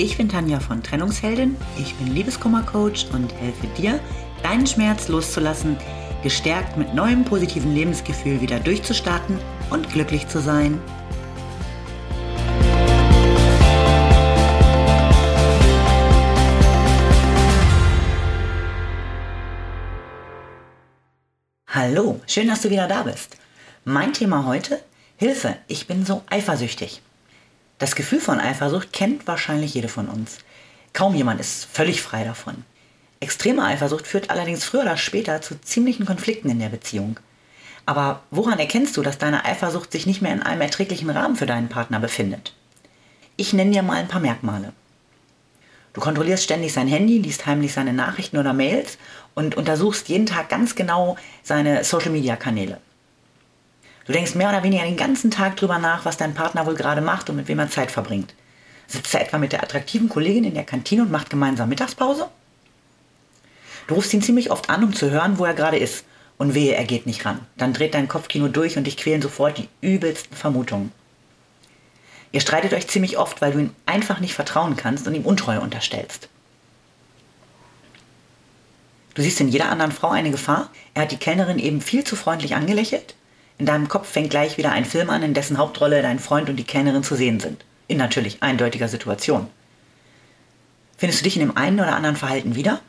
Ich bin Tanja von Trennungsheldin, ich bin Liebeskummercoach und helfe dir, deinen Schmerz loszulassen, gestärkt mit neuem positiven Lebensgefühl wieder durchzustarten und glücklich zu sein. Hallo, schön, dass du wieder da bist. Mein Thema heute, Hilfe, ich bin so eifersüchtig. Das Gefühl von Eifersucht kennt wahrscheinlich jede von uns. Kaum jemand ist völlig frei davon. Extreme Eifersucht führt allerdings früher oder später zu ziemlichen Konflikten in der Beziehung. Aber woran erkennst du, dass deine Eifersucht sich nicht mehr in einem erträglichen Rahmen für deinen Partner befindet? Ich nenne dir mal ein paar Merkmale. Du kontrollierst ständig sein Handy, liest heimlich seine Nachrichten oder Mails und untersuchst jeden Tag ganz genau seine Social-Media-Kanäle. Du denkst mehr oder weniger den ganzen Tag drüber nach, was dein Partner wohl gerade macht und mit wem er Zeit verbringt. Sitzt er etwa mit der attraktiven Kollegin in der Kantine und macht gemeinsam Mittagspause? Du rufst ihn ziemlich oft an, um zu hören, wo er gerade ist. Und wehe, er geht nicht ran. Dann dreht dein Kopfkino durch und dich quälen sofort die übelsten Vermutungen. Ihr streitet euch ziemlich oft, weil du ihm einfach nicht vertrauen kannst und ihm Untreue unterstellst. Du siehst in jeder anderen Frau eine Gefahr. Er hat die Kellnerin eben viel zu freundlich angelächelt. In deinem Kopf fängt gleich wieder ein Film an, in dessen Hauptrolle dein Freund und die Kellnerin zu sehen sind. In natürlich eindeutiger Situation. Findest du dich in dem einen oder anderen Verhalten wieder?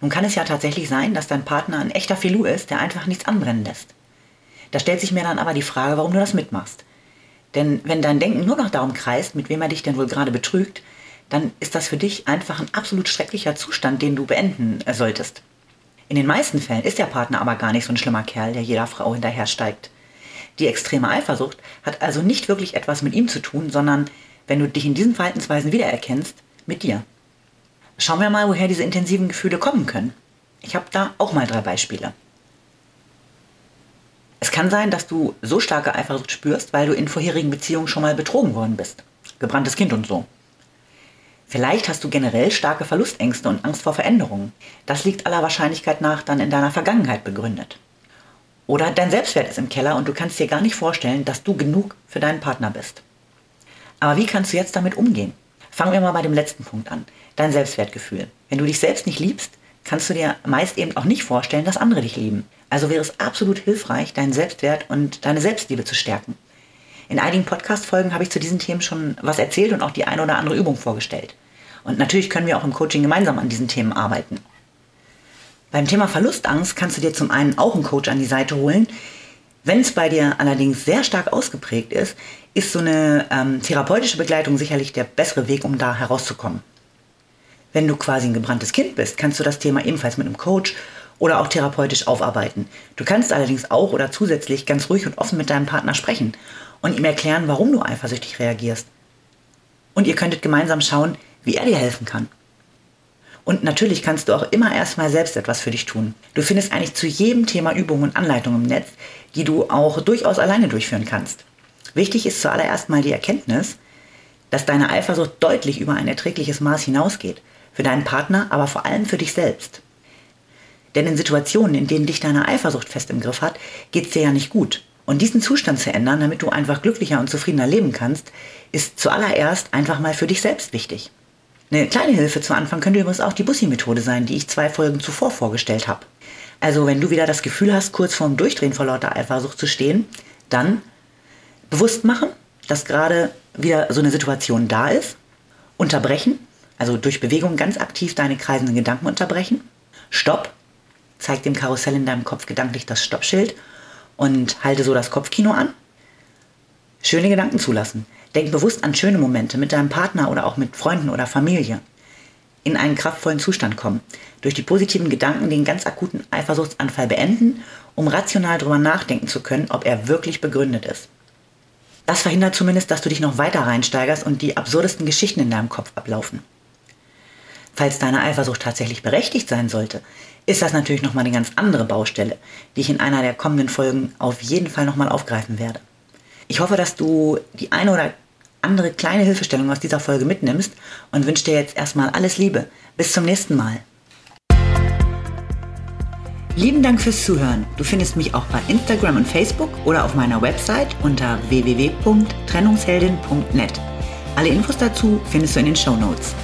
Nun kann es ja tatsächlich sein, dass dein Partner ein echter Filou ist, der einfach nichts anbrennen lässt. Da stellt sich mir dann aber die Frage, warum du das mitmachst. Denn wenn dein Denken nur noch darum kreist, mit wem er dich denn wohl gerade betrügt, dann ist das für dich einfach ein absolut schrecklicher Zustand, den du beenden solltest. In den meisten Fällen ist der Partner aber gar nicht so ein schlimmer Kerl, der jeder Frau hinterhersteigt. Die extreme Eifersucht hat also nicht wirklich etwas mit ihm zu tun, sondern, wenn du dich in diesen Verhaltensweisen wiedererkennst, mit dir. Schauen wir mal, woher diese intensiven Gefühle kommen können. Ich habe da auch mal drei Beispiele. Es kann sein, dass du so starke Eifersucht spürst, weil du in vorherigen Beziehungen schon mal betrogen worden bist. Gebranntes Kind und so. Vielleicht hast du generell starke Verlustängste und Angst vor Veränderungen. Das liegt aller Wahrscheinlichkeit nach dann in deiner Vergangenheit begründet. Oder dein Selbstwert ist im Keller und du kannst dir gar nicht vorstellen, dass du genug für deinen Partner bist. Aber wie kannst du jetzt damit umgehen? Fangen wir mal bei dem letzten Punkt an. Dein Selbstwertgefühl. Wenn du dich selbst nicht liebst, kannst du dir meist eben auch nicht vorstellen, dass andere dich lieben. Also wäre es absolut hilfreich, deinen Selbstwert und deine Selbstliebe zu stärken. In einigen Podcast-Folgen habe ich zu diesen Themen schon was erzählt und auch die eine oder andere Übung vorgestellt. Und natürlich können wir auch im Coaching gemeinsam an diesen Themen arbeiten. Beim Thema Verlustangst kannst du dir zum einen auch einen Coach an die Seite holen. Wenn es bei dir allerdings sehr stark ausgeprägt ist, ist so eine ähm, therapeutische Begleitung sicherlich der bessere Weg, um da herauszukommen. Wenn du quasi ein gebranntes Kind bist, kannst du das Thema ebenfalls mit einem Coach oder auch therapeutisch aufarbeiten. Du kannst allerdings auch oder zusätzlich ganz ruhig und offen mit deinem Partner sprechen und ihm erklären, warum du eifersüchtig reagierst. Und ihr könntet gemeinsam schauen, wie er dir helfen kann. Und natürlich kannst du auch immer erstmal selbst etwas für dich tun. Du findest eigentlich zu jedem Thema Übungen und Anleitungen im Netz, die du auch durchaus alleine durchführen kannst. Wichtig ist zuallererst mal die Erkenntnis, dass deine Eifersucht deutlich über ein erträgliches Maß hinausgeht. Für deinen Partner, aber vor allem für dich selbst. Denn in Situationen, in denen dich deine Eifersucht fest im Griff hat, geht es dir ja nicht gut. Und diesen Zustand zu ändern, damit du einfach glücklicher und zufriedener leben kannst, ist zuallererst einfach mal für dich selbst wichtig. Eine kleine Hilfe zu Anfang könnte übrigens auch die Bussi-Methode sein, die ich zwei Folgen zuvor vorgestellt habe. Also wenn du wieder das Gefühl hast, kurz vorm Durchdrehen vor lauter Eifersucht zu stehen, dann bewusst machen, dass gerade wieder so eine Situation da ist, unterbrechen, also durch Bewegung ganz aktiv deine kreisenden Gedanken unterbrechen, Stopp, zeig dem Karussell in deinem Kopf gedanklich das Stoppschild und halte so das Kopfkino an. Schöne Gedanken zulassen. Denk bewusst an schöne Momente mit deinem Partner oder auch mit Freunden oder Familie. In einen kraftvollen Zustand kommen. Durch die positiven Gedanken den ganz akuten Eifersuchtsanfall beenden, um rational darüber nachdenken zu können, ob er wirklich begründet ist. Das verhindert zumindest, dass du dich noch weiter reinsteigerst und die absurdesten Geschichten in deinem Kopf ablaufen. Falls deine Eifersucht tatsächlich berechtigt sein sollte, ist das natürlich nochmal eine ganz andere Baustelle, die ich in einer der kommenden Folgen auf jeden Fall nochmal aufgreifen werde. Ich hoffe, dass du die eine oder andere kleine Hilfestellung aus dieser Folge mitnimmst und wünsche dir jetzt erstmal alles Liebe. Bis zum nächsten Mal. Lieben Dank fürs Zuhören. Du findest mich auch bei Instagram und Facebook oder auf meiner Website unter www.trennungsheldin.net. Alle Infos dazu findest du in den Show Notes.